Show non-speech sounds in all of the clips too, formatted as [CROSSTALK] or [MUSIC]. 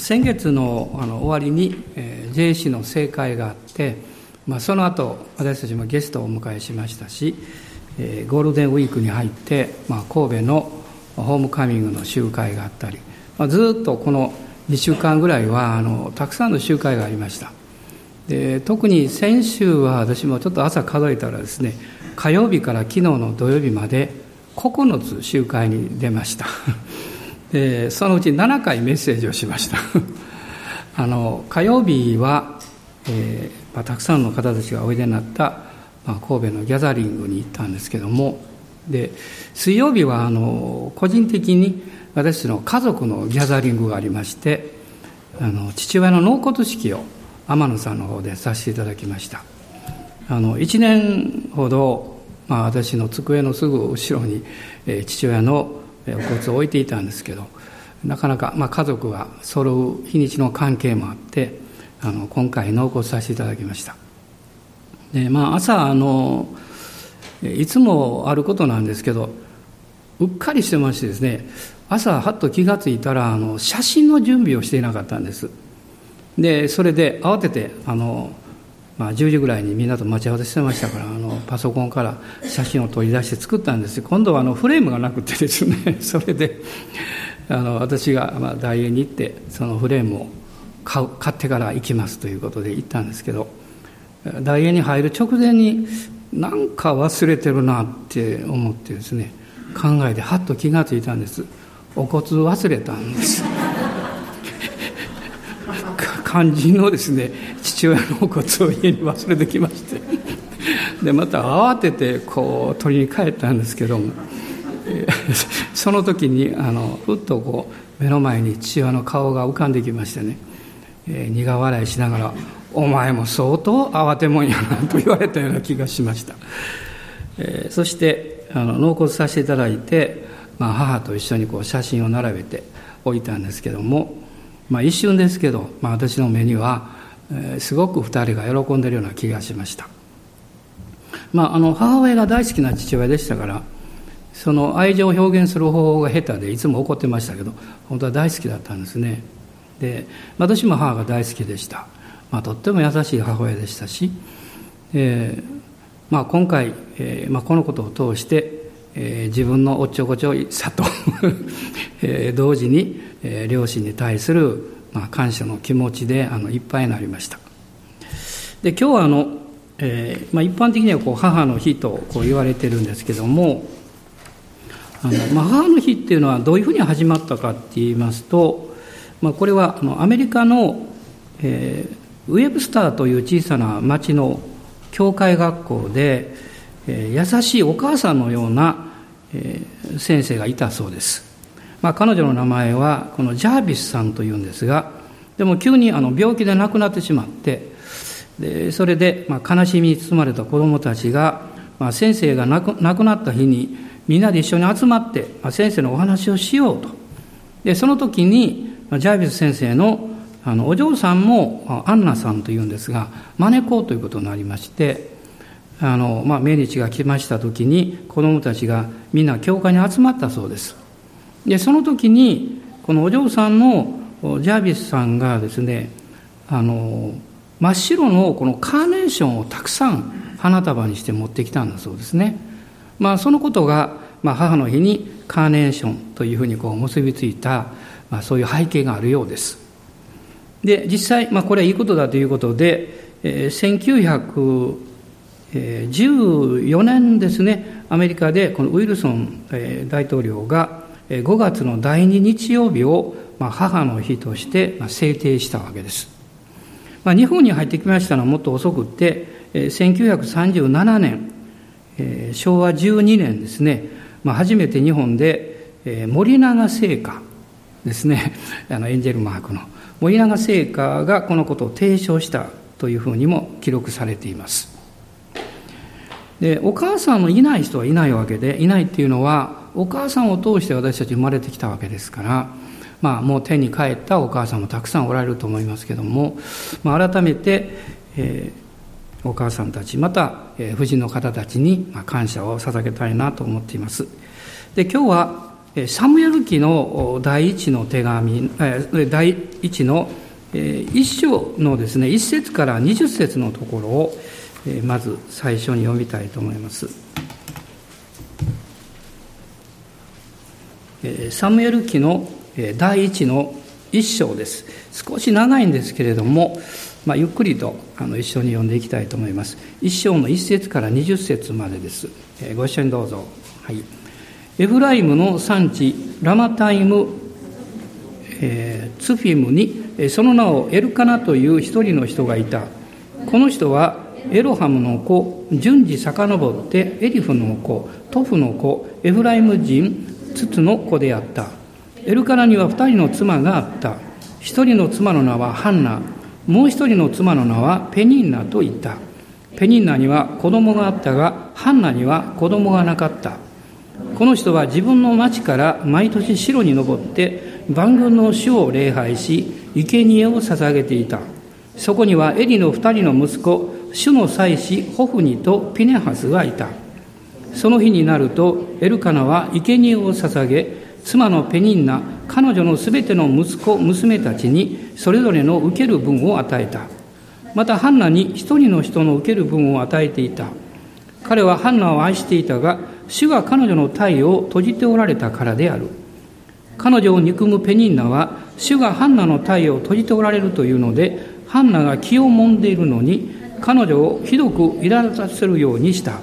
先月のあの終わりに、えー、JC の正会があって、まあ、その後私たちもゲストをお迎えしましたし、えー、ゴールデンウィークに入って、まあ、神戸のホームカミングの集会があったり、まあ、ずっとこの2週間ぐらいはあのたくさんの集会がありました。で特に先週は私もちょっと朝数えたらですね火曜日から昨日の土曜日まで9つ集会に出ました。でそのうち7回メッセージをしました。[LAUGHS] あの火曜日は、えーまあ、たくさんの方たちがおいでになった、まあ、神戸のギャザリングに行ったんですけどもで水曜日はあの個人的に私の家族のギャザリングがありましてあの父親の納骨式を天野さんの方でさせていただきました。あの1年ほど、まあ、私の机のすぐ後ろに、えー、父親のお骨を置いていたんですけどなかなか、まあ、家族が揃う日にちの関係もあってあの今回納骨させていただきました。で、まあ、朝あのいつもあることなんですけどうっかりしてましてですね朝はっと気が付いたらあの写真の準備をしていなかったんです。でそれで慌ててあの、まあ、10時ぐらいにみんなと待ち合わせしてましたからあのパソコンから写真を取り出して作ったんです今度はあのフレームがなくてですね [LAUGHS] それであの私が、まあ、大英に行ってそのフレームを買う買ってから行きますということで行ったんですけど大英に入る直前になんか忘れてるなって思ってですね考えてはっと気が付いたんです。お骨忘れたんです。肝心のですね父親のお骨を家に忘れてきまして。[LAUGHS] でまた慌ててこう取りに帰ったんですけども。[LAUGHS] その時にあのふっとこう目の前に父親の顔が浮かんできましてね、えー、苦笑いしながら「お前も相当慌てもんやな」と言われたような気がしました、えー、そしてあの納骨させていただいて、まあ、母と一緒にこう写真を並べて置いたんですけども、まあ、一瞬ですけど、まあ、私の目には、えー、すごく2人が喜んでるような気がしました、まあ、あの母親が大好きな父親でしたからその愛情を表現する方法が下手でいつも怒ってましたけど本当は大好きだったんですね。で私も母が大好きでした、まあ、とっても優しい母親でしたし、えーまあ、今回、えーまあ、このことを通して、えー、自分のおっちょこちょいさと [LAUGHS] えー、同時に、えー、両親に対する、まあ、感謝の気持ちであのいっぱいになりました。で今日はあの、えーまあ、一般的にはこう母の日とこう言われてるんですけどもあの、まあ、母の日っていうのはどういうふうに始まったかって言いますと、まあ、これはあのアメリカの、えー、ウェブスターという小さな町の教会学校で、えー、優しいお母さんのような、えー、先生がいたそうです、まあ、彼女の名前はこのジャービスさんというんですがでも急にあの病気で亡くなってしまってでそれで、まあ、悲しみに包まれた子どもたちが、まあ、先生が亡く亡くなった日にみんなで一緒に集まって、まあ、先生のお話をしようと。でその時に、ジャービス先生のあのお嬢さんもアンナさんというんですが招こうということになりましてあの、まあ、命日が来ました時に子どもたちがみんな教会に集まったそうです。でその時にこのお嬢さんのジャービスさんがですねあの真っ白のこのカーネーションをたくさん花束にして持ってきたんだそうですね、まあ、そのことが、まあ、母の日にカーネーションというふうにこう結びついた、まあ、そういう背景があるようです。で実際、まあ、これはいいことだということで、えー、1914年ですねアメリカでこのウィルソン、えー、大統領が5月の第2日曜日を、母の日として、制定したわけです、まあ、日本に入ってきましたのはもっと遅くって、1937年、昭和12年ですね、まあ、初めて日本で、森永製菓ですね。[LAUGHS] あのエンジェルマークの。森永製菓がこのことを提唱したというふうにも記録されています。でお母さんのいない人はいないわけでいないっていうのはお母さんを通して私たち生まれてきたわけですからまあもう天に帰ったお母さんもたくさんおられると思いますけども、まあ、改めて、えー、お母さんたちまた、えー、夫人の方たちに、感謝を捧げたいなと思っていますで今日はサムエル記の第一の手紙、第一の一章のですね、一節から二十節のところを、まず最初に読みたいと思います。サムエル記の第一の一章です。少し長いんですけれども、まあ、ゆっくりとあの一緒に読んでいきたいと思います。一章の一節から二十節までです。ご一緒にどうぞ。はい。エフライムの産地ラマタイム、えー、ツフィムにその名をエルカナという一人の人がいた。この人はエロハムの子、順次遡ってエリフの子、トフの子、エフライム人、ツツの子であった。エルカナには二人の妻があった。一人の妻の名はハンナ、もう一人の妻の名はペニンナと言った。ペニンナには子供があったが、ハンナには子供がなかった。この人は自分の町から毎年城に登って万軍の主を礼拝し、生贄を捧げていた。そこにはエリの二人の息子、主の祭司ホフニとピネハスがいた。その日になると、エルカナは生贄を捧げ、妻のペニンナ、彼女のすべての息子、娘たちにそれぞれの受ける分を与えた。またハンナに一人の人の受ける分を与えていた。彼はハンナを愛していたが、主が彼女の体を閉じておられたからである。彼女を憎むペニンナは、主がハンナの体を閉じておられるというので、ハンナが気をもんでいるのに、彼女をひどく苛立たせるようにした。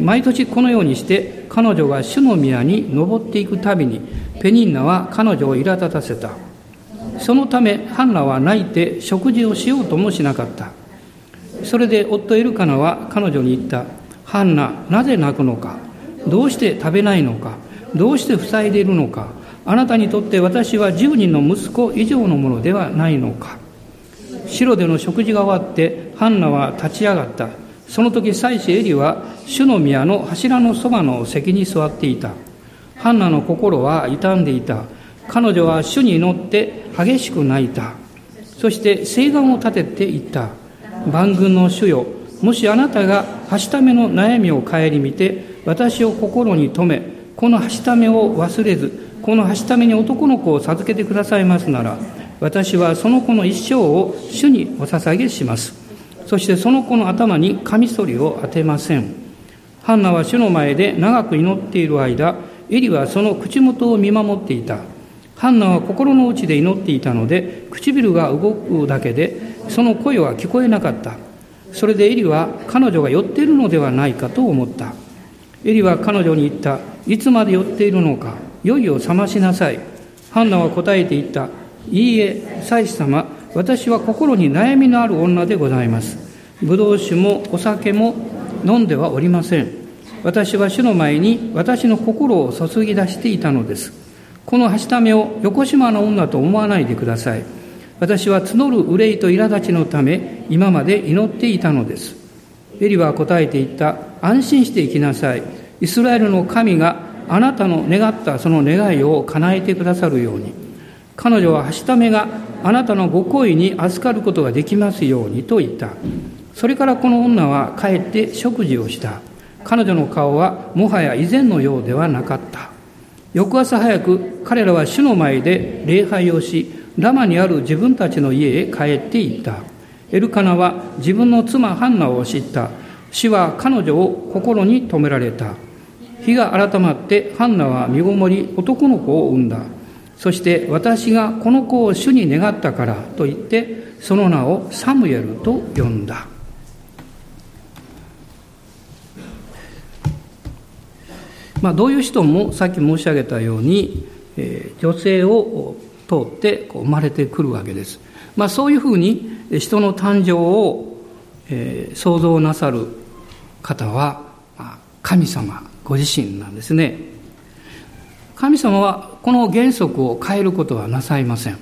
毎年このようにして彼女が主の宮に登っていくたびにペニンナは彼女を苛立たせた。そのためハンナは泣いて食事をしようともしなかった。それで夫エルカナは彼女に言った。ハンナなぜ泣くのか？どうして食べないのか？どうして塞いでいるのか？あなたにとって私は10人の息子以上のものではないのか？城での食事が終わってハンナは立ち上がった。その時妻子エリは主の宮の柱のそばの席に座っていた。ハンナの心は傷んでいた。彼女は主に祈って激しく泣いた。そして誓願を立てて言った。万軍の主よもしあなたがはしための悩みを顧みて私を心に留めこのはしためを忘れずこのはしために男の子を授けてくださいますなら私はその子の一生を主にお捧げします。そしてその子の頭にカミソリを当てません。ハンナは主の前で長く祈っている間、エリはその口元を見守っていた。ハンナは心の内で祈っていたので、唇が動くだけで、その声は聞こえなかった。それでエリは彼女が寄っているのではないかと思った。エリは彼女に言った。いつまで寄っているのか。酔いを覚ましなさい。ハンナは答えて言った。いいえ、祭司様、私は心に悩みのある女でございます。ブドウ酒もお酒も飲んではおりません。私は主の前に私の心を注ぎ出していたのです。このはしためを横島の女と思わないでください。私は募る憂いと苛立ちのため今まで祈っていたのです。エリは答えていった。安心して生きなさい。イスラエルの神があなたの願ったその願いを叶えてくださるように。彼女ははしためがあなたのご好意に預かることができますようにと言った。それからこの女は帰って食事をした。彼女の顔はもはや以前のようではなかった。翌朝早く彼らは主の前で礼拝をし、ラマにある自分たちの家へ帰っていった。エルカナは自分の妻ハンナを知った。死は彼女を心に留められた。日が改まってハンナは身ごもり男の子を産んだ。そして私がこの子を主に願ったからと言ってその名をサムエルと呼んだ。まあ、どういう人もさっき申し上げたように、えー、女性を通ってこう生まれてくるわけです。まあ、そういうふうに人の誕生を、えー、想像なさる方は、まあ、神様ご自身なんですね。神様はこの原則を変えることはなさいません。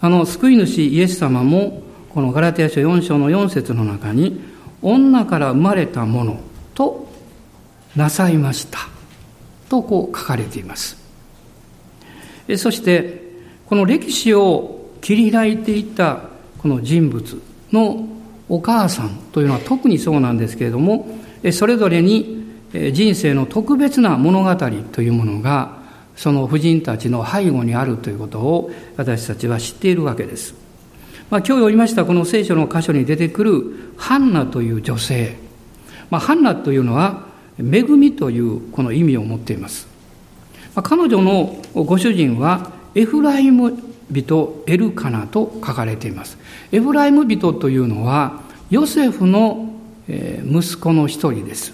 あの、救い主イエス様も、このガラテヤ書4章の4節の中に、女から生まれたものとなさいました。とこう書かれています。そして、この歴史を切り開いていったこの人物のお母さんというのは特にそうなんですけれども、それぞれに人生の特別な物語というものがその婦人たちの背後にあるということを私たちは知っているわけです。まあ、今日読みましたこの聖書の箇所に出てくるハンナという女性。まあ、ハンナというのは恵みというこの意味を持っています。まあ、彼女のご主人はエフライム人エルカナと書かれています。エフライム人というのはヨセフの息子の一人です。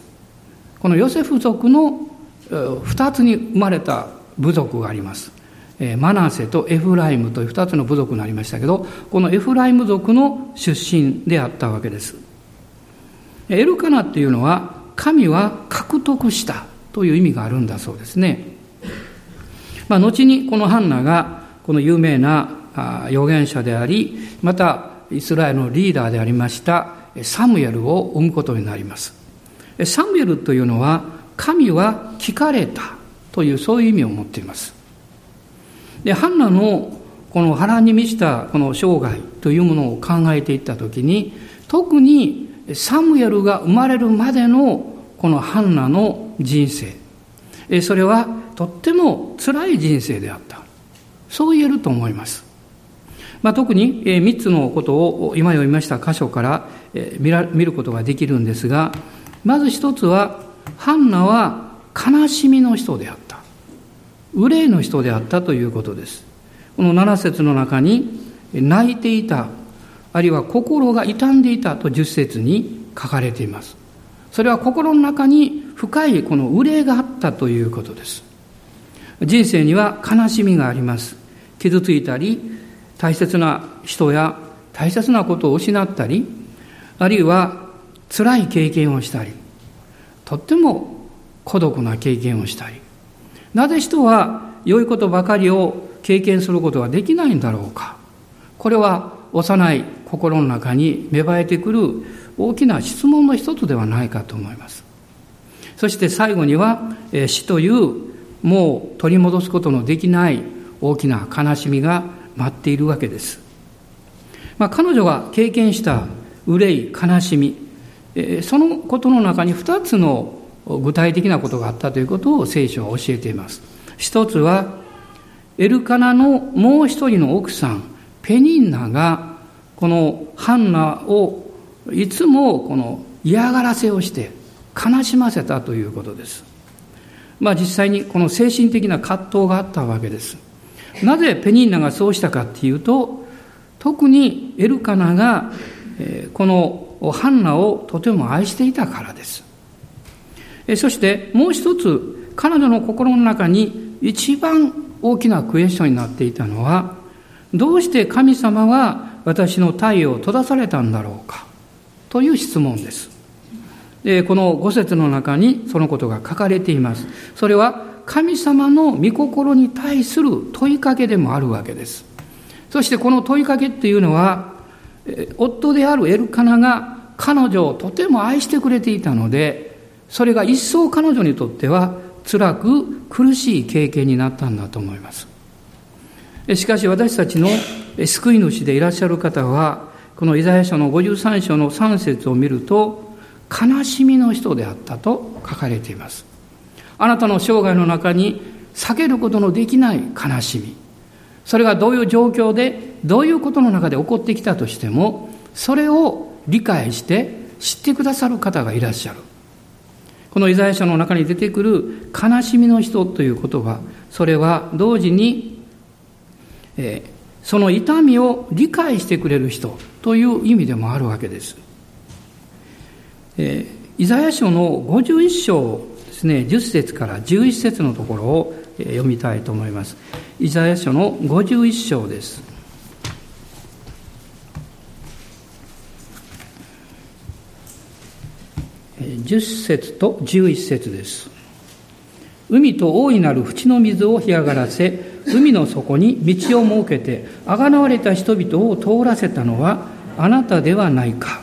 このヨセフ族の二つに生まれた部族があります。マナセとエフライムという二つの部族になりましたけど、このエフライム族の出身であったわけです。エルカナっていうのは、神は獲得したという意味があるんだそうですね。まあ、後にこのハンナが、この有名な預言者であり、またイスラエルのリーダーでありましたサムエルを生むことになります。サムエルというのは、神は聞かれたというそういう意味を持っています。で、ハンナのこの波乱に満ちたこの生涯というものを考えていったときに、特にサムエルが生まれるまでのこのハンナの人生、それはとっても辛い人生であった。そう言えると思います。まあ、特に3つのことを今読みました箇所から見ることができるんですが、まず一つは、ハンナは悲しみの人であった。憂いの人であったということです。この7節の中に、泣いていた、あるいは心が傷んでいたと10節に書かれています。それは心の中に深いこの憂いがあったということです。人生には悲しみがあります。傷ついたり、大切な人や大切なことを失ったり、あるいは辛い経験をしたり、とっても孤独な経験をしたり、なぜ人は良いことばかりを経験することができないんだろうか？これは幼い心の中に芽生えてくる大きな質問の一つではないかと思います。そして最後には死というもう取り戻すことのできない大きな悲しみが待っているわけです。まあ、彼女が経験した憂い、悲しみ、そのことの中に二つの具体的なことがあったということを聖書は教えています。一つは、エルカナのもう一人の奥さん、ペニンナが、このハンナをいつもこの嫌がらせをして悲しませたということです。まあ実際にこの精神的な葛藤があったわけです。なぜペニンナがそうしたかっていうと、特にエルカナがこのハンナをとても愛していたからです。そしてもう一つ、彼女の心の中に一番大きなクエスチョンになっていたのは、どうして神様は私の太陽を閉ざされたんだろうかという質問です。この五節の中にそのことが書かれています。それは神様の御心に対する問いかけでもあるわけです。そしてこの問いかけっていうのは、夫であるエルカナが彼女をとても愛してくれていたので、それが一層彼女にとっては辛く苦しい経験になったんだと思います。しかし私たちの救い主でいらっしゃる方は、このイザヤ書の53章の3節を見ると、悲しみの人であったと書かれています。あなたの生涯の中に避けることのできない悲しみ。それがどういう状況で、どういうことの中で起こってきたとしても、それを理解して知ってくださる方がいらっしゃる。このイザヤ書の中に出てくる悲しみの人という言葉、それは同時に、えー、その痛みを理解してくれる人という意味でもあるわけです。えー、イザヤ書の51章ですね、10節から11節のところを読みたいと思います。イザヤ書の51章です。10節と11節です。海と大いなる淵の水を干上がらせ、海の底に道を設けて、あがなわれた人々を通らせたのはあなたではないか。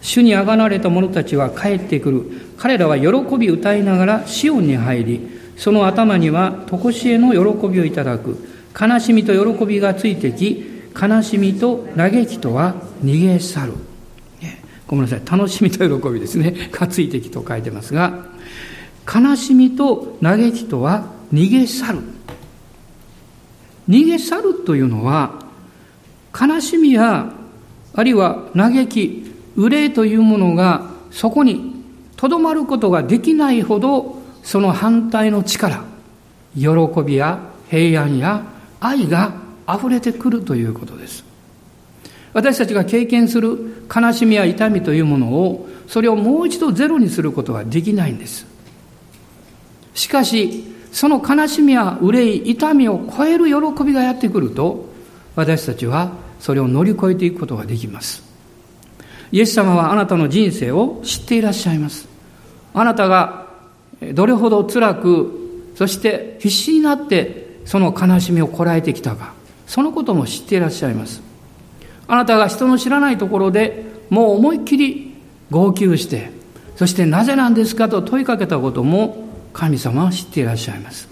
主にあがなわれた者たちは帰ってくる。彼らは喜び歌いながらシオンに入り、その頭には常しえの喜びをいただく。悲しみと喜びがついてき、悲しみと嘆きとは逃げ去る。ごめんなさい。楽しみと喜びですね。[LAUGHS] がついてきと書いてますが、悲しみと嘆きとは逃げ去る逃げ去るというのは、悲しみや、あるいは嘆き、憂いというものがそこにとどまることができないほど、その反対の力、喜びや平安や愛が溢れてくるということです。私たちが経験する悲しみや痛みというものを、それをもう一度ゼロにすることはできないんです。しかし、その悲しみや憂い、痛みを超える喜びがやってくると、私たちはそれを乗り越えていくことができます。イエス様はあなたの人生を知っていらっしゃいます。あなたがどれほど辛く、そして必死になってその悲しみをこらえてきたか、そのことも知っていらっしゃいます。あなたが人の知らないところでもう思いっきり号泣して、そしてなぜなんですかと問いかけたことも神様は知っていらっしゃいます。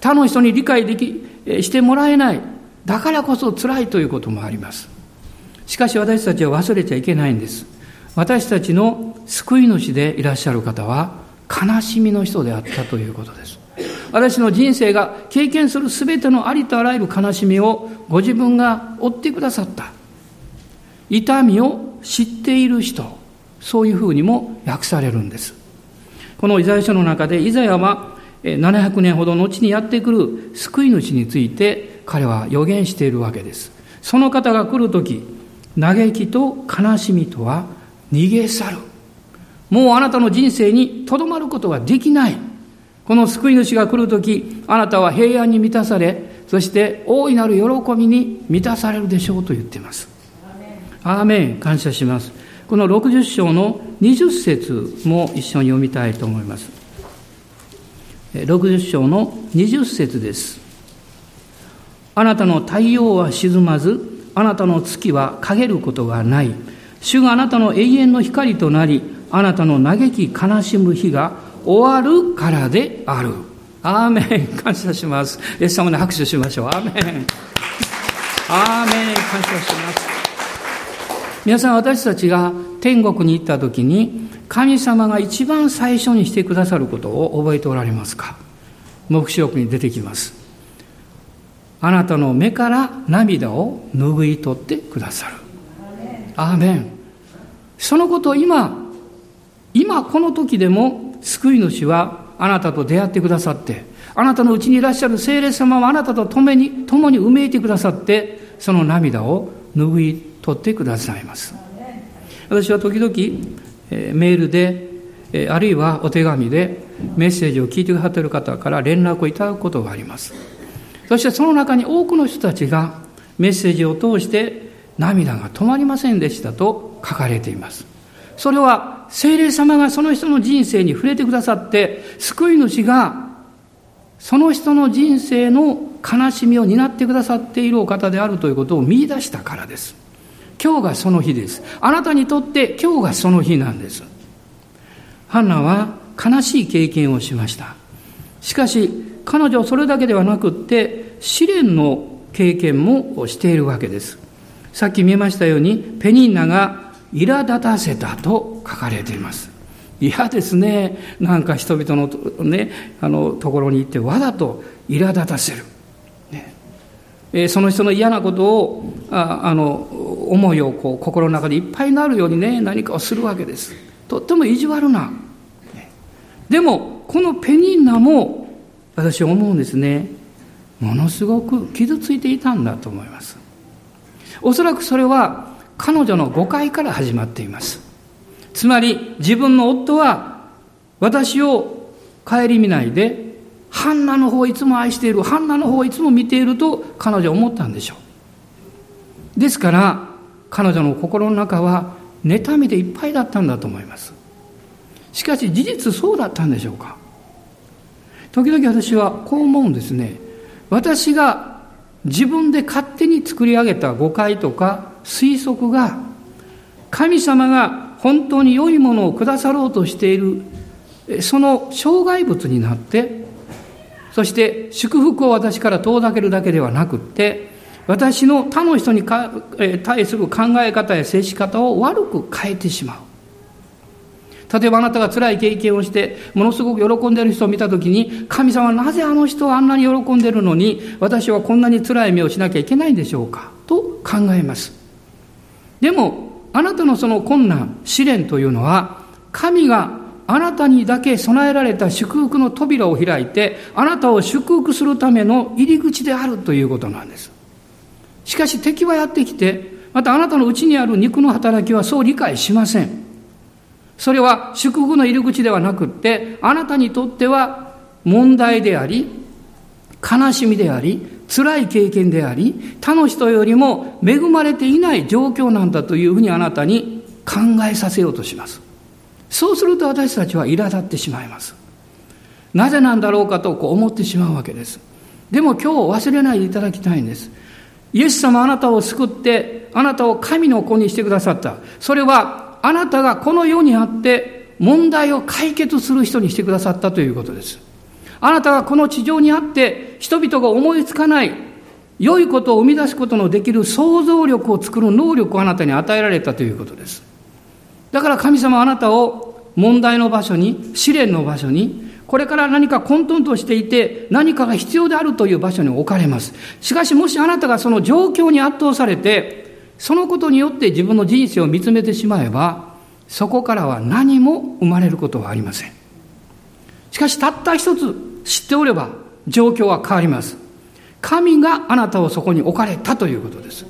他の人に理解でき、してもらえない。だからこそ辛いということもあります。しかし私たちは忘れちゃいけないんです。私たちの救い主でいらっしゃる方は悲しみの人であったということです。私の人生が経験する全てのありとあらゆる悲しみをご自分が負ってくださった。痛みを知っている人、そういうふうにも訳されるんです。このイザヤ書の中で、イザヤは700年ほど後にやってくる救い主について彼は予言しているわけです。その方が来るとき、嘆きと悲しみとは逃げ去る。もうあなたの人生にとどまることができない。この救い主が来るとき、あなたは平安に満たされ、そして大いなる喜びに満たされるでしょうと言っています。アーメン感謝します。この60章の20節も一緒に読みたいと思います。60章の20節です。あなたの太陽は沈まず、あなたの月は陰ることがない。主があなたの永遠の光となり、あなたの嘆き悲しむ日が終わるからである。アーメン感謝します。イエス様に拍手しましょう。アーメン。アーメン感謝します。皆さん私たちが天国に行った時に神様が一番最初にしてくださることを覚えておられますか？目視録に出てきますあなたの目から涙を拭い取ってくださるアーメンそのことを今今この時でも救い主はあなたと出会ってくださってあなたのうちにいらっしゃる聖霊様はあなたと共に共にうめいてくださってその涙を拭い取ってくださいます。私は時々、えメールで、えあるいはお手紙でメッセージを聞いてくださっている方から連絡をいただくことがあります。そしてその中に多くの人たちがメッセージを通して涙が止まりませんでしたと書かれています。それは精霊様がその人の人生に触れてくださって救い主がその人の人生の悲しみを担ってくださっているお方であるということを見出したからです今日がその日です。あなたにとって今日がその日なんです。ハンナは悲しい経験をしました。しかし、彼女はそれだけではなくって、試練の経験もしているわけです。さっき見えましたように、ペニンナが苛立たせたと書かれています。嫌ですね。なんか人々のね、あのところに行ってわざと苛立たせる。えその人の嫌なことをああの思いをこう心の中でいっぱいになるようにね何かをするわけですとっても意地悪なでもこのペニンナも私思うんですねものすごく傷ついていたんだと思いますおそらくそれは彼女の誤解から始まっていますつまり自分の夫は私を顧みないでハンナの方をいつも愛している、ハンナの方をいつも見ていると彼女は思ったんでしょう。ですから、彼女の心の中は妬みでいっぱいだったんだと思います。しかし事実そうだったんでしょうか時々私はこう思うんですね。私が自分で勝手に作り上げた誤解とか推測が神様が本当に良いものをくださろうとしているその障害物になってそして祝福を私から遠ざけるだけではなくって、私の他の人に対する考え方や接し方を悪く変えてしまう。例えばあなたが辛い経験をして、ものすごく喜んでいる人を見たときに、神様なぜあの人はあんなに喜んでいるのに、私はこんなに辛い目をしなきゃいけないんでしょうかと考えます。でも、あなたのその困難、試練というのは、神があなたにだけ備えられた祝福の扉を開いて、あなたを祝福するための入り口であるということなんです。しかし敵はやってきて、またあなたのうちにある肉の働きはそう理解しません。それは祝福の入り口ではなくって、あなたにとっては問題であり、悲しみであり、辛い経験であり、他の人よりも恵まれていない状況なんだというふうにあなたに考えさせようとします。そうすると私たちは苛立ってしまいます。なぜなんだろうかとこう思ってしまうわけです。でも今日忘れないでいただきたいんです。イエス様あなたを救って、あなたを神の子にしてくださった。それはあなたがこの世にあって問題を解決する人にしてくださったということです。あなたがこの地上にあって人々が思いつかない良いことを生み出すことのできる想像力を作る能力をあなたに与えられたということです。だから神様あなたを問題の場所に、試練の場所に、これから何か混沌としていて何かが必要であるという場所に置かれます。しかしもしあなたがその状況に圧倒されて、そのことによって自分の人生を見つめてしまえば、そこからは何も生まれることはありません。しかしたった一つ知っておれば状況は変わります。神があなたをそこに置かれたということです。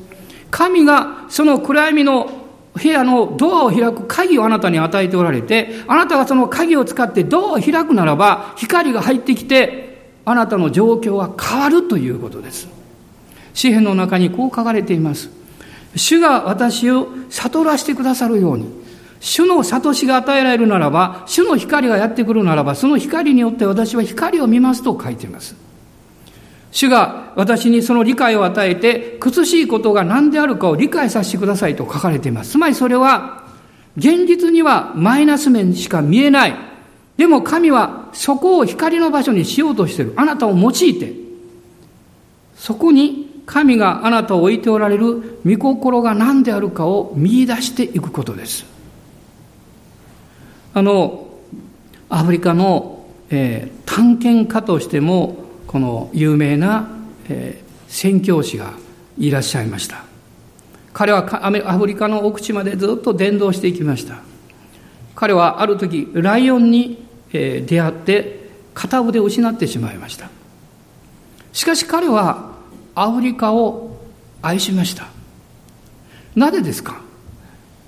神がその暗闇の部屋のドアを開く鍵をあなたに与えておられて、あなたがその鍵を使ってドアを開くならば、光が入ってきて、あなたの状況は変わるということです。詩篇の中にこう書かれています。主が私を悟らせてくださるように、主の悟しが与えられるならば、主の光がやってくるならば、その光によって私は光を見ますと書いています。主が私にその理解を与えて、苦しいことが何であるかを理解させてくださいと書かれています。つまりそれは、現実にはマイナス面しか見えない。でも神はそこを光の場所にしようとしている。あなたを用いて、そこに神があなたを置いておられる御心が何であるかを見出していくことです。あの、アフリカの、えー、探検家としてもこの有名な、えー、宣教師がいらっしゃいました。彼はアフリカの奥地までずっと伝道していきました。彼はある時ライオンに、えー、出会って片腕を失ってしまいました。しかし彼はアフリカを愛しました。なぜですか？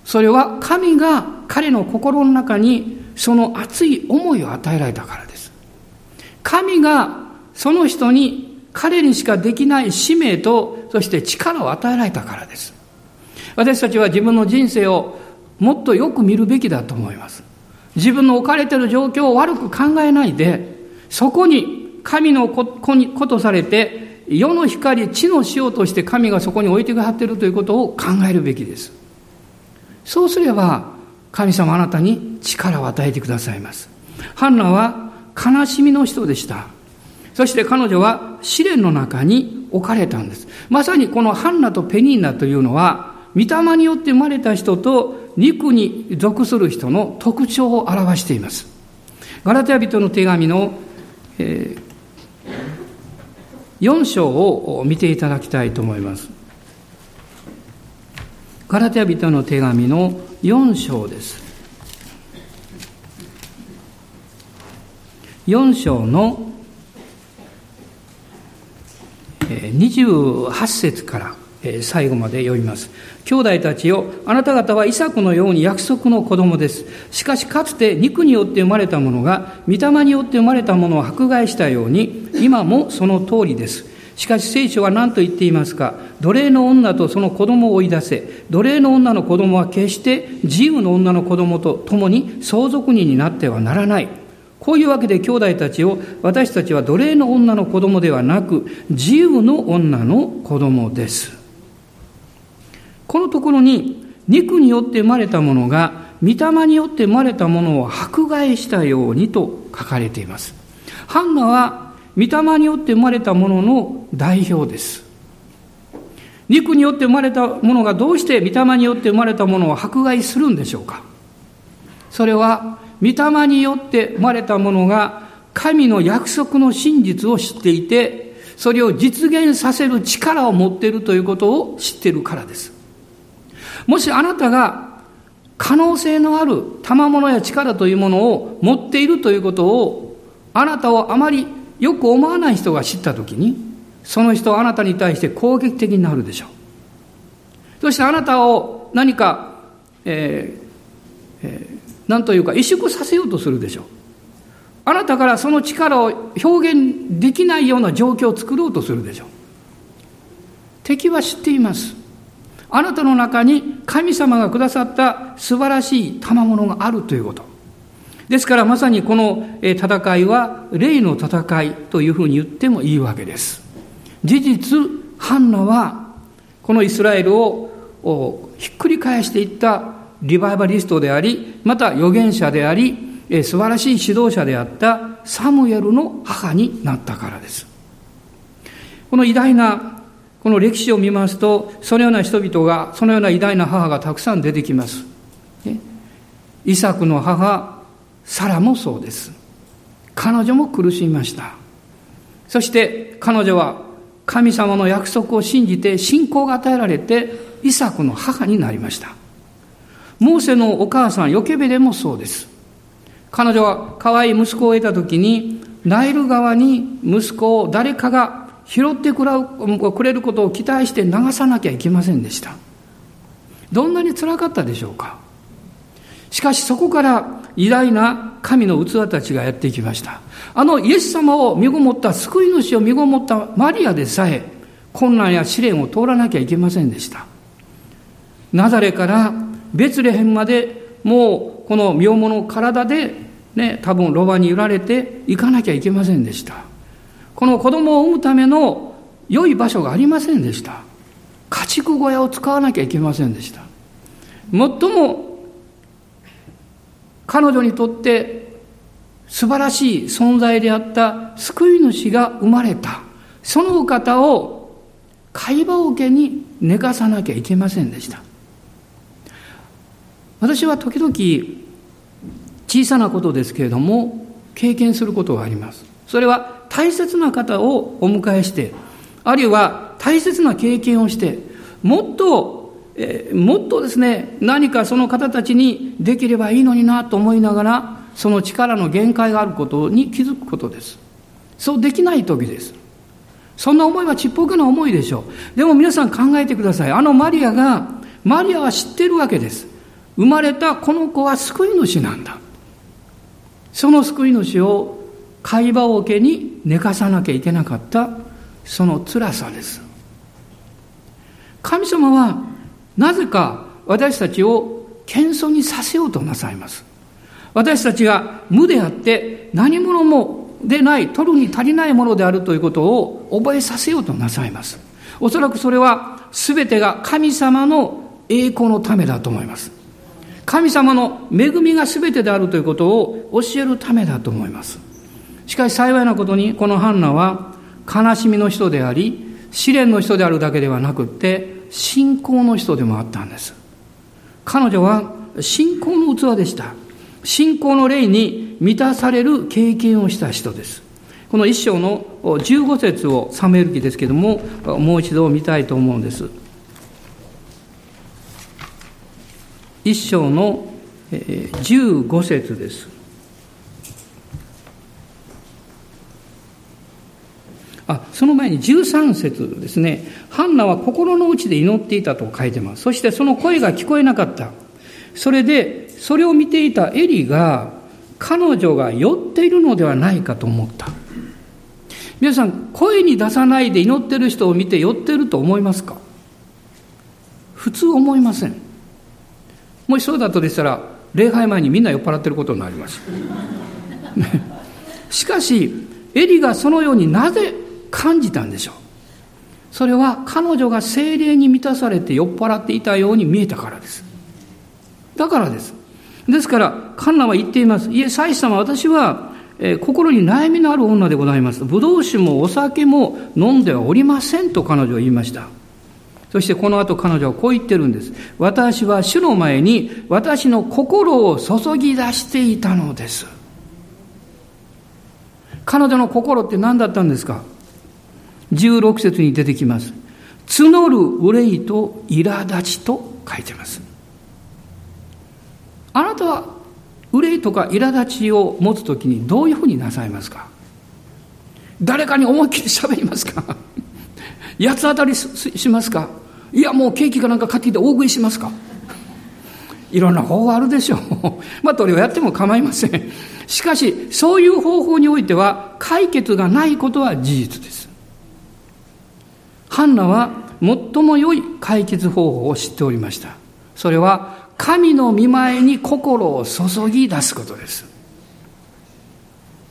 それは神が彼の心の中にその熱い思いを与えられたからです神がその人に彼にしかできない使命と、そして力を与えられたからです。私たちは自分の人生をもっとよく見るべきだと思います。自分の置かれている状況を悪く考えないで、そこに神の子に子とされて、世の光、地の塩として神がそこに置いてくださっているということを考えるべきです。そうすれば、神様あなたに力を与えてくださいます。ハンナは悲しみの人でした。そして彼女は試練の中に置かれたんです。まさにこのハンナとペニーナというのは、御霊によって生まれた人と肉に属する人の特徴を表しています。ガラテヤ人の手紙の、えー、4章を見ていただきたいと思います。ガラテヤ人の手紙の4章です。4章の28節から最後まで読みます。兄弟たちよ、あなた方はイサクのように約束の子供です。しかしかつて肉によって生まれたものが、御霊によって生まれたものを迫害したように、今もその通りです。しかし聖書は何と言っていますか？奴隷の女とその子供を追い出せ。奴隷の女の子供は決して自由の女の子供と共に相続人になってはならない。こういうわけで兄弟たちを私たちは奴隷の女の子供ではなく自由の女の子供です。このところに肉によって生まれたものが御霊によって生まれたものを迫害したようにと書かれています。ハンナは御霊によって生まれたものの代表です。肉によって生まれたものがどうして御霊によって生まれたものを迫害するんでしょうかそれは御霊によって生まれた者が神の約束の真実を知っていて、それを実現させる力を持っているということを知っているからです。もしあなたが可能性のある賜物や力というものを持っているということを、あなたをあまりよく思わない人が知ったときに、その人はあなたに対して攻撃的になるでしょう。そしてあなたを何か、えーえー、何というか萎縮させようとするでしょう。あなたからその力を表現できないような状況を作ろうとするでしょう。敵は知っています。あなたの中に神様がくださった素晴らしい賜物があるということ。ですからまさにこの戦いは霊の戦いというふうに言ってもいいわけです。事実、ハンナはこのイスラエルをひっくり返していったリバイバリストであり、また預言者であり、え素晴らしい指導者であったサムエルの母になったからです。この偉大なこの歴史を見ますと、そのような人々が、そのような偉大な母がたくさん出てきます。イサクの母、サラもそうです。彼女も苦しみました。そして彼女は神様の約束を信じて信仰が与えられて、イサクの母になりました。モーセのお母さん、ヨケベでもそうです。彼女は可愛い息子を得た時に、ナイル川に息子を誰かが拾ってくれることを期待して流さなきゃいけませんでした。どんなにつらかったでしょうか。しかしそこから偉大な神の器たちがやってきました。あのイエス様を身ごもった、救い主を身ごもったマリアでさえ、困難や試練を通らなきゃいけませんでした。ナザレからベツレヘンまでもうこの身重の体でね、多分ロバに揺られて行かなきゃいけませんでした。この子供を産むための良い場所がありませんでした。家畜小屋を使わなきゃいけませんでした。最も彼女にとって素晴らしい存在であった救い主が生まれた。そのお方を会話桶に寝かさなきゃいけませんでした。私は時々小さなことですけれども経験することがありますそれは大切な方をお迎えしてあるいは大切な経験をしてもっと、えー、もっとですね何かその方たちにできればいいのになと思いながらその力の限界があることに気づくことです。そうできない時です。そんな思いはちっぽけな思いでしょう。でも皆さん考えてください。あのマリアがマリアは知ってるわけです。生まれたこの子は救い主なんだ。その救い主を会話を受けに寝かさなきゃいけなかった。その辛さです。神様はなぜか私たちを謙遜にさせようとなさいます。私たちが無であって何者もでない、取るに足りないものであるということを覚えさせようとなさいます。おそらくそれは全てが神様の栄光のためだと思います。神様の恵みが全てであるということを教えるためだと思います。しかし幸いなことに、このハンナは悲しみの人であり、試練の人であるだけではなくって、信仰の人でもあったんです。彼女は信仰の器でした。信仰の霊に満たされる経験をした人です。この一章の15節をサムエル記ですけども、もう一度見たいと思うんです。一章の15節です。あその前に13節ですね。ハンナは心の内で祈っていたと書いてます。そしてその声が聞こえなかった。それで、それを見ていたエリが、彼女が酔っているのではないかと思った。皆さん、声に出さないで祈ってる人を見て酔ってると思いますか？普通思いません。もしそうだとでしたら礼拝前にみんな酔っ払ってることになりますしかしエリがそのようになぜ感じたんでしょう。それは彼女が精霊に満たされて酔っ払っていたように見えたからです。だからです。ですからカンナは言っています。いえ祭司様私は、えー、心に悩みのある女でございます。ブドウ酒もお酒も飲んではおりませんと彼女は言いました。そしてこの後彼女はこう言ってるんです。私は主の前に私の心を注ぎ出していたのです。彼女の心って何だったんですか？?16 節に出てきます。募る憂いと苛立ちと書いてます。あなたは憂いとか苛立ちを持つときにどういうふうになさいますか？誰かに思いっきり喋りますか？[LAUGHS] 八つ当たりしますか？いやもうケーキかなんか買ってきて大食いしますか？いろんな方法あるでしょう。[LAUGHS] まあ、どれをやっても構いません。しかし、そういう方法においては解決がないことは事実です。ハンナは最も良い解決方法を知っておりました。それは、神の見前に心を注ぎ出すことです。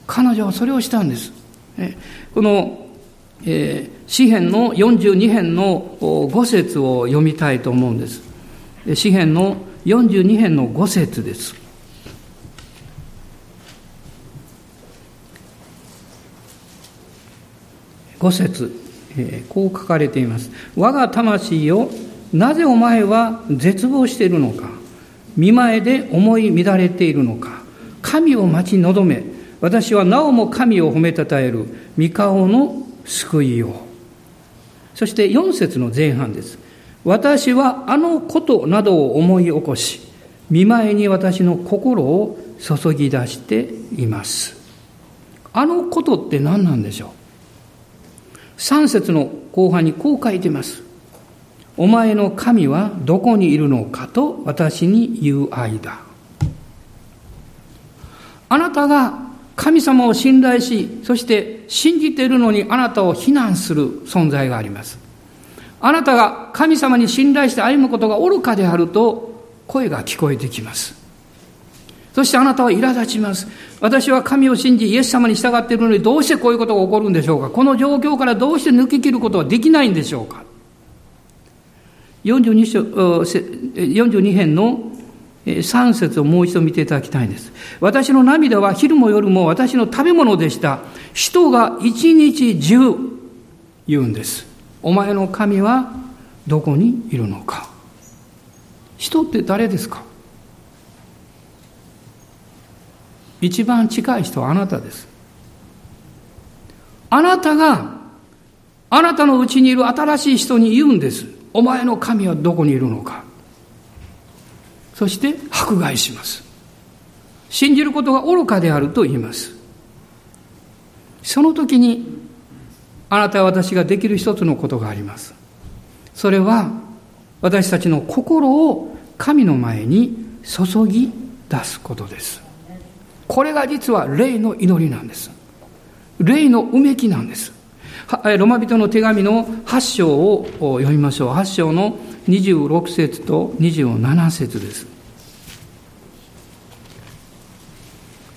彼女はそれをしたんです。このえー、詩編の42編の5節を読みたいと思うんです。詩編の42編の5節です。5節、え、こう書かれています。我が魂よ、なぜお前は絶望しているのか見前で思い乱れているのか神を待ち望め私はなおも神を褒めたたえる御顔の救いを。そして4節の前半です。私はあのことなどを思い起こし、見舞いに私の心を注ぎ出しています。あのことって何なんでしょう？?3 節の後半にこう書いてます。お前の神はどこにいるのかと私に言う間。あなたが神様を信頼し、そして信じているのにあなたを非難する存在があります。あなたが神様に信頼して歩むことが愚かであると声が聞こえてきます。そしてあなたは苛立ちます。私は神を信じ、イエス様に従っているのにどうしてこういうことが起こるんでしょうか？この状況からどうして抜け切ることはできないんでしょうか？42, 章42編の3節をもう一度見ていただきたいんです。私の涙は昼も夜も私の食べ物でした。人が一日中言うんです。お前の神はどこにいるのか？人って誰ですか？一番近い人はあなたです。あなたがあなたのうちにいる新しい人に言うんです。お前の神はどこにいるのか。そして迫害します。信じることが愚かであると言います。その時に、あなたは私ができる一つのことがあります。それは、私たちの心を神の前に注ぎ出すことです。これが実は霊の祈りなんです。霊のうめきなんです。ロマ人の手紙の8章を読みましょう。8章の26節と27節です。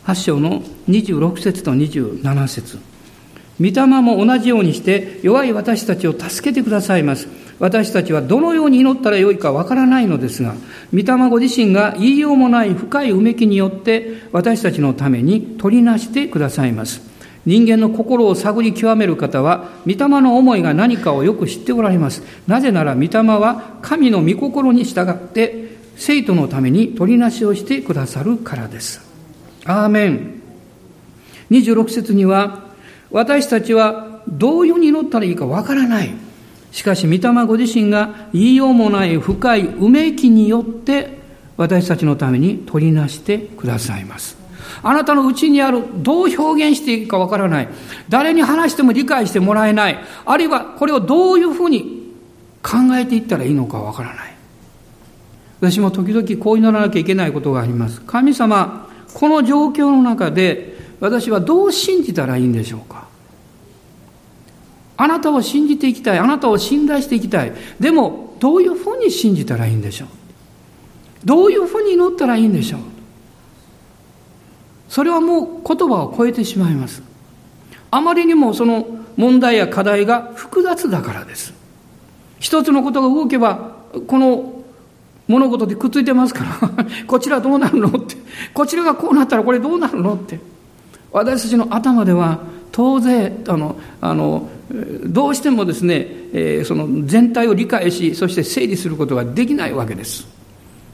8章の26節と27節御霊も同じようにして弱い私たちを助けてくださいます。私たちはどのように祈ったらよいかわからないのですが、御霊ご自身が言いようもない深いうめきによって私たちのために取りなしてくださいます。人間の心を探り極める方は、御霊の思いが何かをよく知っておられます。なぜなら、御霊は神の御心に従って、生徒のために取りなしをしてくださるからです。アーメン。26節には、私たちはどういうに祈ったらいいかわからない。しかし、御霊ご自身が言いようもない深いうめきによって、私たちのために取りなしてくださいます。あなたのうちにある、どう表現していいかわからない。誰に話しても理解してもらえない。あるいはこれをどういうふうに考えていったらいいのかわからない。私も時々こう祈らなきゃいけないことがあります。神様、この状況の中で私はどう信じたらいいんでしょうかあなたを信じていきたい。あなたを信頼していきたい。でも、どういうふうに信じたらいいんでしょう？どういうふうに祈ったらいいんでしょう？それはもう言葉を超えてしまいます。あまりにもその問題や課題が複雑だからです。一つのことが動けば、この物事でくっついてますから [LAUGHS] こちらどうなるのって、こちらがこうなったらこれどうなるのって。私たちの頭では当然、あの、あの、どうしてもですね、えその全体を理解し、そして整理することができないわけです。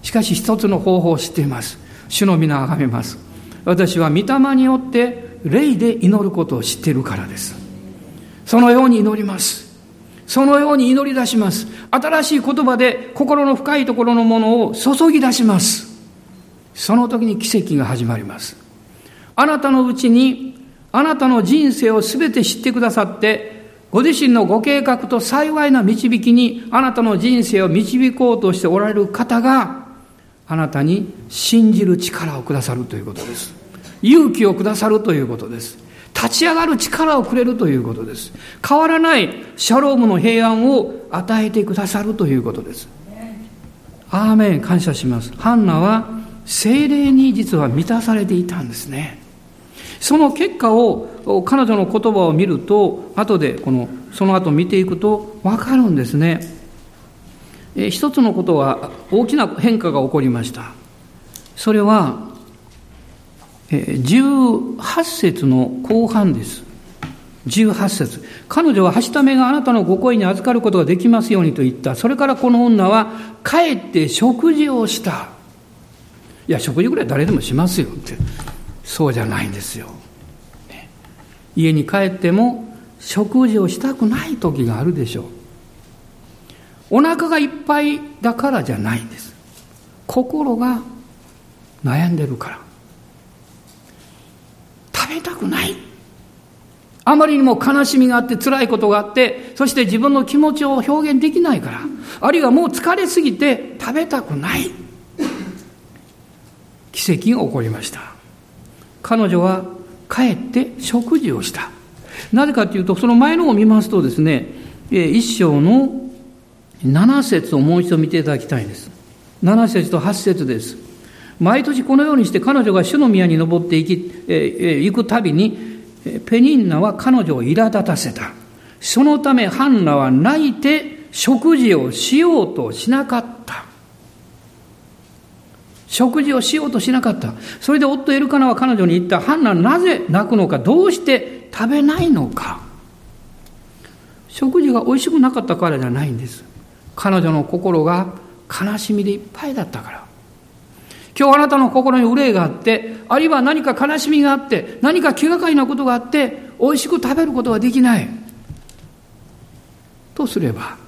しかし一つの方法を知っています。主の皆を崇めます。私は御霊によって霊で祈ることを知っているからです。そのように祈ります。そのように祈り出します。新しい言葉で心の深いところのものを注ぎ出します。その時に奇跡が始まります。あなたのうちにあなたの人生を全て知ってくださって、ご自身のご計画と幸いな導きにあなたの人生を導こうとしておられる方が、あなたに信じる力をくださるということです。勇気をくださるということです。立ち上がる力をくれるということです。変わらないシャロームの平安を与えてくださるということです。アーメン感謝します。ハンナは精霊に実は満たされていたんですね。その結果を彼女の言葉を見ると後でこのその後見ていくと分かるんですね。え一つのことは大きな変化が起こりました。それは18節の後半です。18節彼女ははしためがあなたのご恋に預かることができますようにと言った。それからこの女は帰って食事をした。いや、食事ぐらい誰でもしますよって。そうじゃないんですよ。家に帰っても食事をしたくない時があるでしょう。お腹がいっぱいだからじゃないんです。心が悩んでるから。食べたくない。あまりにも悲しみがあって辛いことがあって、そして自分の気持ちを表現できないから、あるいはもう疲れすぎて食べたくない。奇跡が起こりました。彼女は帰って食事をした。なぜかというと、その前のを見ますとですね、一章の7節をもう一度見ていただきたいんです。7節と8節です。毎年このようにして彼女が主の宮に登って行き、行くたびに、ペニンナは彼女を苛立たせた。そのためハンナは泣いて食事をしようとしなかった。食事をしようとしなかった。それで夫エルカナは彼女に言った。ハンナなぜ泣くのかどうして食べないのか食事が美味しくなかったからじゃないんです。彼女の心が悲しみでいっぱいだったから。今日あなたの心に憂いがあって、あるいは何か悲しみがあって、何か気がかりなことがあって、美味しく食べることができない。とすれば、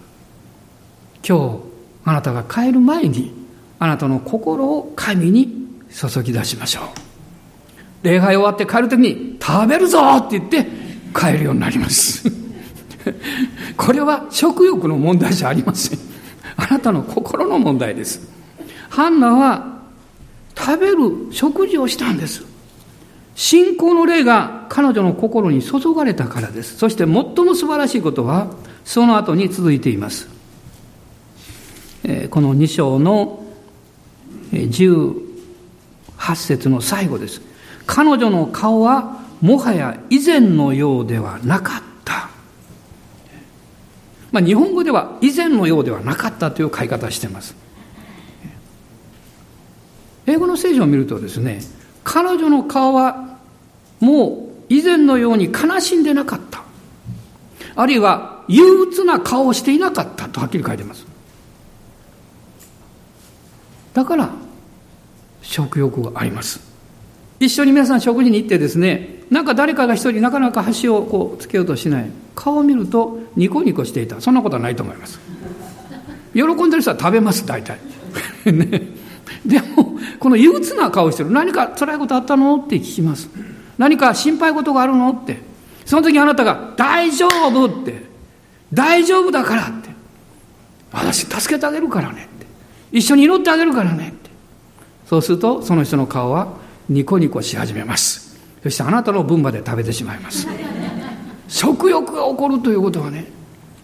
今日あなたが帰る前にあなたの心を神に注ぎ出しましょう。礼拝終わって帰るときに、食べるぞって言って帰るようになります。[LAUGHS] これは食欲の問題じゃありません。あなたの心の問題です。ハンナは食べる食事をしたんです。信仰の霊が彼女の心に注がれたからです。そして最も素晴らしいことは、その後に続いています。この2章の18節の最後です。彼女の顔はもはや以前のようではなかった。まあ、日本語では以前のようではなかったという書き方しています。英語の聖書を見るとですね、彼女の顔はもう以前のように悲しんでなかった。あるいは憂鬱な顔をしていなかったとはっきり書いてます。だから食欲があります。一緒に皆さん食事に行ってですねなんか誰かが一人なかなか箸をこうつけようとしない。顔を見るとニコニコしていた。そんなことはないと思います。喜んでる人は食べます大体。[LAUGHS] ね、でもこの憂鬱な顔してる。何か辛いことあったの？って聞きます。何か心配事があるの？って。その時あなたが「大丈夫」って「大丈夫だから」って「私助けてあげるからね」「一緒に祈ってあげるからね」ってそうするとその人の顔はニコニコし始めます。そしてあなたの分まで食べてしまいます。食欲が起こるということはね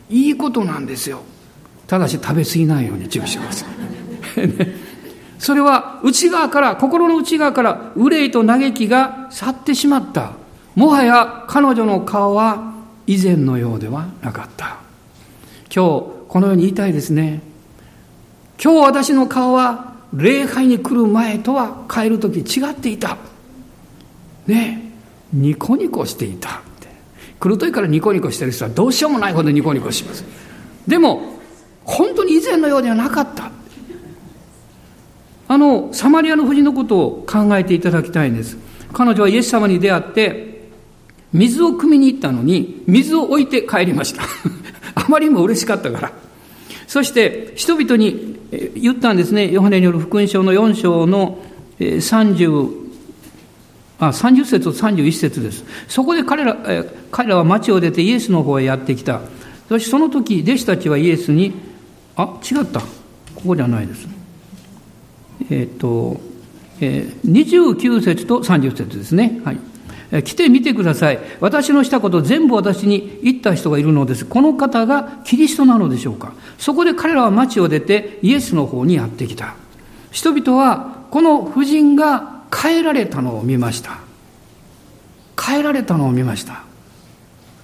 いいことなんですよ。ただし食べ過ぎないように注意してください。それは内側から心の内側から憂いと嘆きが去ってしまった。もはや彼女の顔は以前のようではなかった。今日このように言いたいですね。今日私の顔は礼拝に来る前とは帰る時違っていた。ねえ。ニコニコしていた。来る時からニコニコしてる人はどうしようもないほどニコニコします。でも本当に以前のようではなかった。あのサマリアの夫人のことを考えていただきたいんです。彼女はイエス様に出会って水を汲みに行ったのに水を置いて帰りました。[LAUGHS] あまりにも嬉しかったから。そして人々に言ったんですねヨハネによる福音書の4章の30あ30節と31節です。そこで彼ら彼らは町を出てイエスの方へやってきた。そしてその時、弟子たちはイエスに、あ、違った。ここじゃないです。えっ、と、えー、29節と30節ですね。はい。来てみてください。私のしたこと全部私に言った人がいるのです。この方がキリストなのでしょうか。そこで彼らは町を出てイエスの方にやってきた。人々はこの婦人が変えられたのを見ました変えられたのを見ました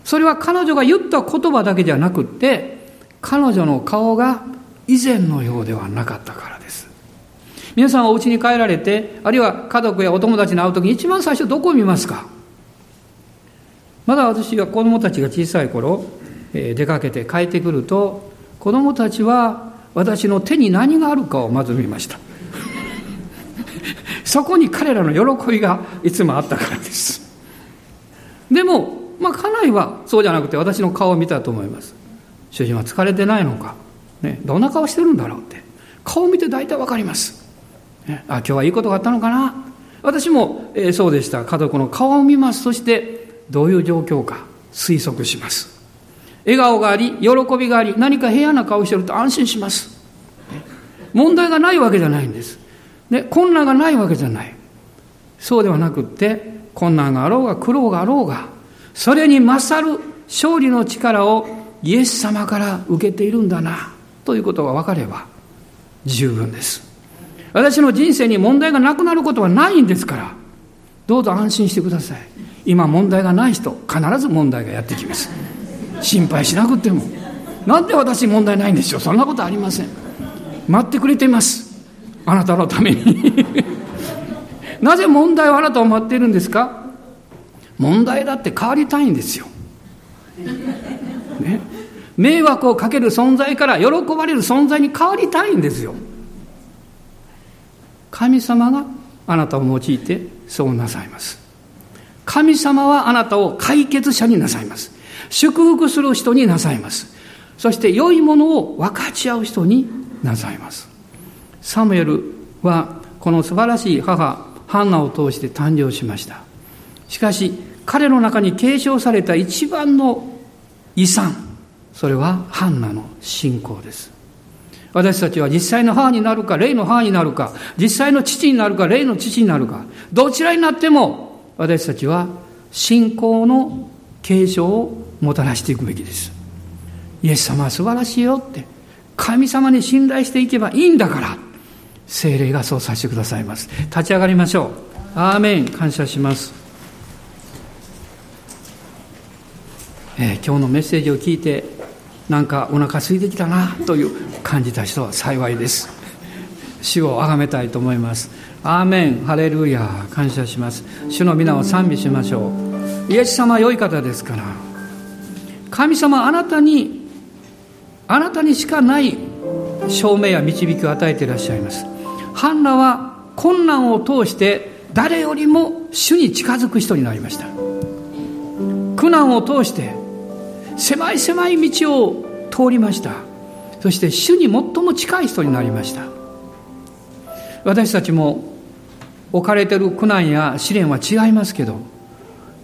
それは彼女が言った言葉だけじゃなくって彼女の顔が以前のようではなかったからです皆さんはお家に帰られてあるいは家族やお友達に会う時に一番最初どこを見ますか？まだ私が子供たちが小さい頃、え出かけて帰ってくると子供たちは私の手に何があるかをまず見ました [LAUGHS] そこに彼らの喜びがいつもあったからです。でも、まあ、家内はそうじゃなくて私の顔を見たと思います。主人は疲れてないのか、ね、どんな顔してるんだろうって。顔を見て大体わかります。ね、あ、今日はいいことがあったのかな。私も、えー、そうでした。家族の顔を見ます。そして、どういう状況か推測します。笑顔があり、喜びがあり、何か平和な顔してると安心します。問題がないわけじゃないんです。で困難がないわけじゃないそうではなくって困難があろうが苦労があろうがそれに勝る勝利の力をイエス様から受けているんだなということが分かれば十分です私の人生に問題がなくなることはないんですからどうぞ安心してください今問題がない人必ず問題がやってきます。心配しなくても。なんで私問題ないんでしょう？そんなことありません。待ってくれています。あなたのために。[LAUGHS] なぜ問題はあなたを待っているんですか？問題だって変わりたいんですよ。ね、迷惑をかける存在から喜ばれる存在に変わりたいんですよ。神様があなたを用いてそうなさいます。神様はあなたを解決者になさいます。祝福する人になさいます。そして良いものを分かち合う人になさいます。サムエルはこの素晴らしい母ハンナを通して誕生しましたしかし彼の中に継承された一番の遺産それはハンナの信仰です私たちは実際の母になるか霊の母になるか実際の父になるか霊の父になるかどちらになっても私たちは信仰の継承をもたらしていくべきです。イエス様は素晴らしいよって神様に信頼していけばいいんだから精霊がそうさせてくださいます。立ち上がりましょう。アーメン。感謝します、えー、今日のメッセージを聞いてなんかお腹空いてきたなという感じた人は幸いです。主を崇めたいと思います。アーメン。ハレルヤ感謝します。主の皆を賛美しましょう。イエス様は良い方ですから。神様あなたにあなたにしかない証明や導きを与えていらっしゃいます。ハンナは困難を通して誰よりも主に近づく人になりました。苦難を通して狭い狭い道を通りました。そして主に最も近い人になりました。私たちも置かれてる苦難や試練は違いますけど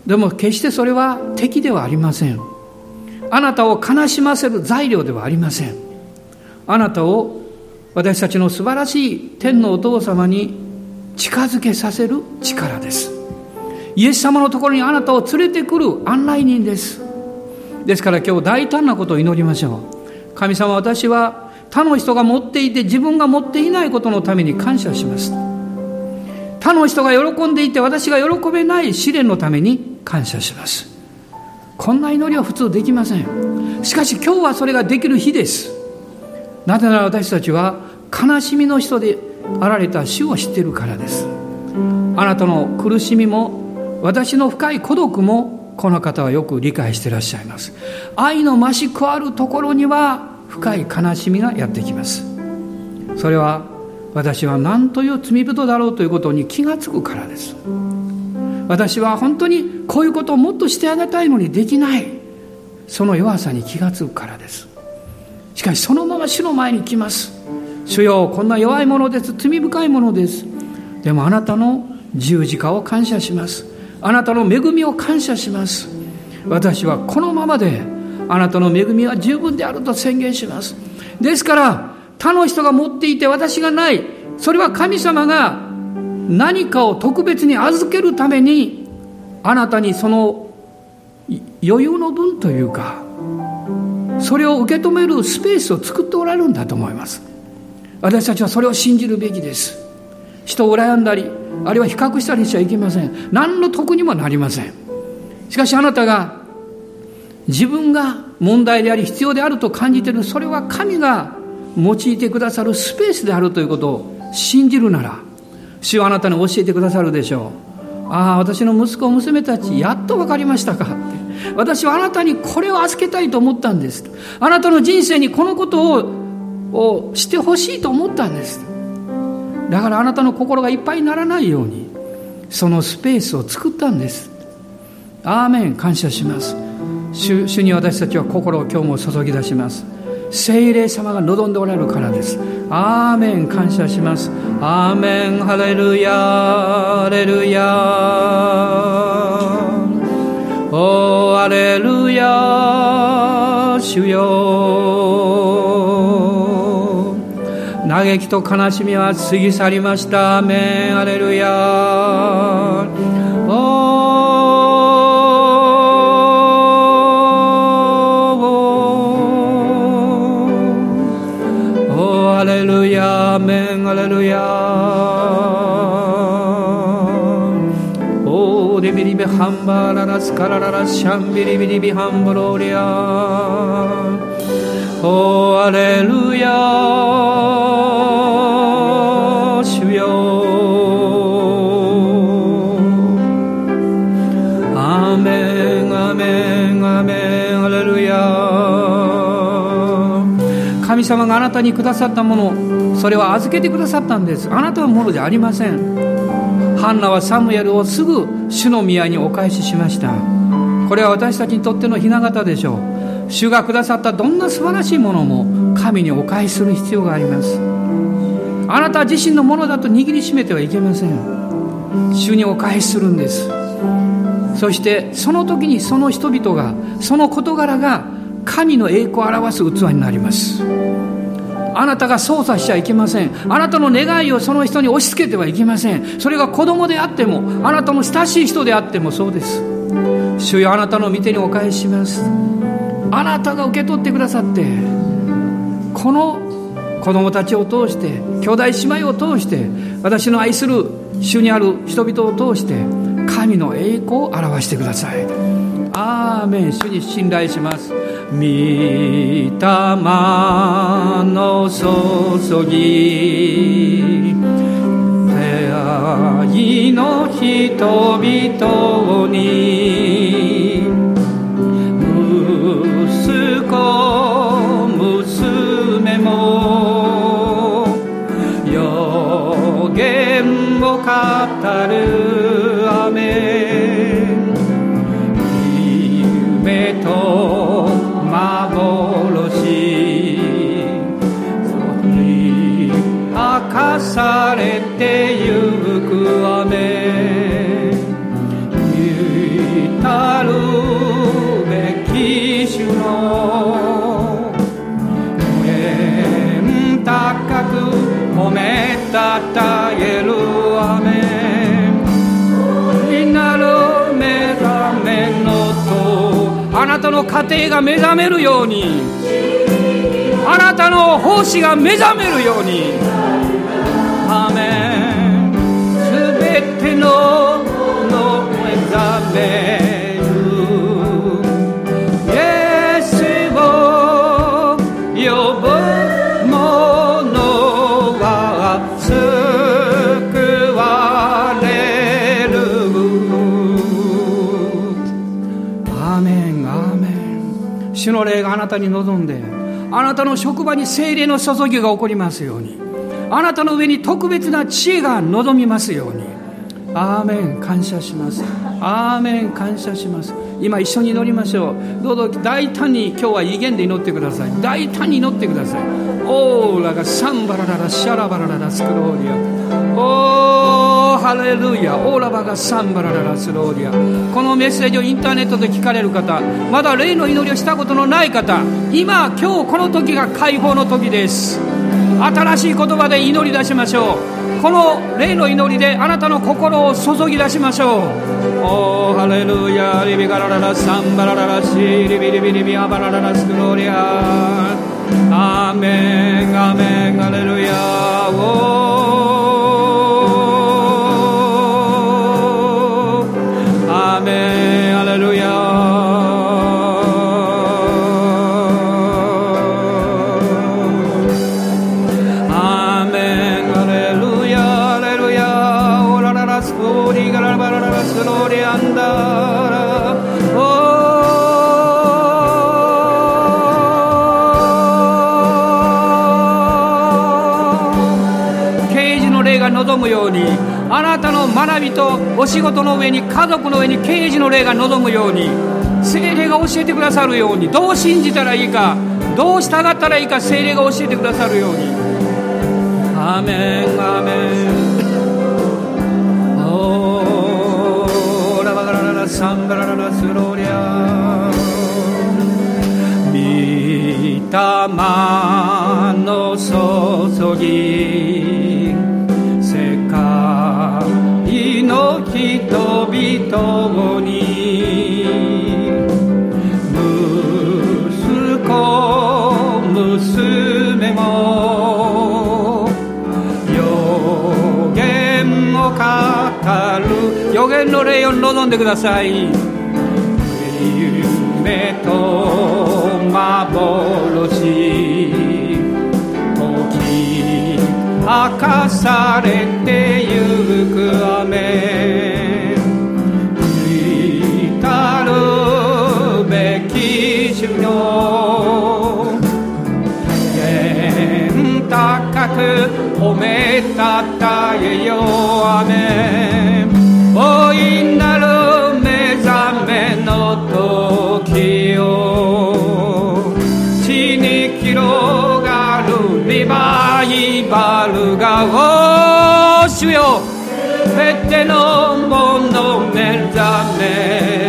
でも決してそれは敵ではありません。あなたを悲しませる材料ではありません。あなたを私たちの素晴らしい天のお父様に近づけさせる力です。イエス様のところにあなたを連れてくる案内人です。ですから今日大胆なことを祈りましょう。神様私は他の人が持っていて自分が持っていないことのために感謝します。他の人が喜んでいて私が喜べない試練のために感謝します。こんな祈りは普通できません。しかし今日はそれができる日です。なぜなら私たちは悲しみの人であられた主を知っているからです。あなたの苦しみも私の深い孤独もこの方はよく理解していらっしゃいます。愛の増し加わるところには深い悲しみがやってきます。それは私は何という罪人だろうということに気がつくからです。私は本当にこういうことをもっとしてあげたいのにできない。その弱さに気がつくからです。しかしそのまま主の前に来ます。主よこんな弱いものです。罪深いものです。でもあなたの十字架を感謝します。あなたの恵みを感謝します。私はこのままであなたの恵みは十分であると宣言します。ですから他の人が持っていて私がない。それは神様が何かを特別に預けるためにあなたにその余裕の分というかそれを受け止めるスペースを作っておられるんだと思います。私たちはそれを信じるべきです。人を羨んだりあるいは比較したりしちゃいけません。何の得にもなりません。しかしあなたが自分が問題であり必要であると感じているそれは神が用いてくださるスペースであるということを信じるなら主はあなたに教えてくださるでしょう。ああ私の息子娘たちやっと分かりましたか。って私はあなたにこれを預けたいと思ったんです。あなたの人生にこのことををしてほしいと思ったんです。だからあなたの心がいっぱいにならないようにそのスペースを作ったんです。アーメン。感謝します。主主に私たちは心を今日も注ぎ出します。聖霊様が望んでおられるからです。アーメン感謝します。アーメン。ハレルヤハレルヤおーハレルヤ主よ嘆きと悲しみは過ぎ去りました。アメン。アレルヤハンバーララスカラララシャンビリビリビハンブローリア。おアレルヤ主よアメンアメンアメンアレルヤ神様があなたにくださったものそれは預けてくださったんです。あなたのものじゃありません。ハンナはサムエルをすぐ主の宮にお返ししました。これは私たちにとっての雛形でしょう。主がくださったどんな素晴らしいものも神にお返しする必要があります。あなた自身のものだと握りしめてはいけません。主にお返しするんです。そしてその時にその人々がその事柄が神の栄光を表す器になります。あなたが操作しちゃいけません。あなたの願いをその人に押し付けてはいけません。それが子供であってもあなたの親しい人であってもそうです。主よあなたの御手にお返しします。あなたが受け取ってくださってこの子供たちを通して兄弟姉妹を通して私の愛する主にある人々を通して神の栄光を表してください。アーメン主に信頼します御霊の注ぎ出会いの人々に息子娘も予言を語ると幻。明かされてゆく雨。たるべき主の。天高く褒めたたの家庭が目覚めるようにあなたの奉仕が目覚めるように。アメン。すべてのたに臨んであなたの職場に精霊の注ぎが起こりますようにあなたの上に特別な知恵が望みますように。アーメン感謝します。アーメン感謝します。今一緒に祈りましょう。どうぞ大胆に今日は威厳で祈ってください。大胆に祈ってください。オーラがサンバラララシャラバラララスクローリア。オーハレルヤオーラバがサンバラララスローリアこのメッセージをインターネットで聞かれる方まだ霊の祈りをしたことのない方今今日この時が解放の時です。新しい言葉で祈り出しましょう。この霊の祈りであなたの心を注ぎ出しましょう。おーハレルヤリビガラララサンバラララシリビリビリビアバラララスクロリアアーメンアーメンハレルヤの上に家族の上に刑事の霊が望むように精霊が教えてくださるようにどう信じたらいいかどう従ったらいいか精霊が教えてくださるように。アメンアメン。オー。ラバガララサンバラララスローリア。御霊の注ぎ。人々に。息子娘も予言を語る。予言の霊を望んでください。夢と幻。時明かされてゆく雨。き主よ天高く褒めたたえよアメン大いなる目覚めの時よ地に広がるリバイバルがお主よ。すべてのもの目覚め。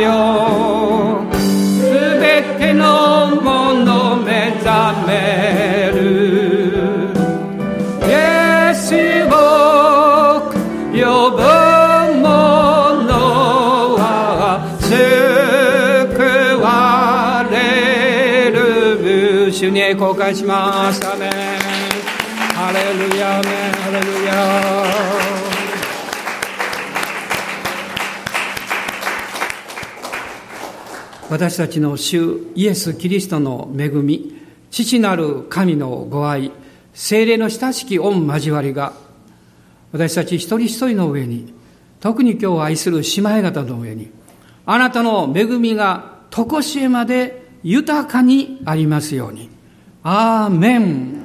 よ。すべてのもの目覚める。イエスを呼ぶ者は救われる。主に公開します。私たちの主イエス・キリストの恵み父なる神のご愛精霊の親しき御交わりが私たち一人一人の上に特に今日愛する姉妹方の上にあなたの恵みが常しえまで豊かにありますように。アーメン。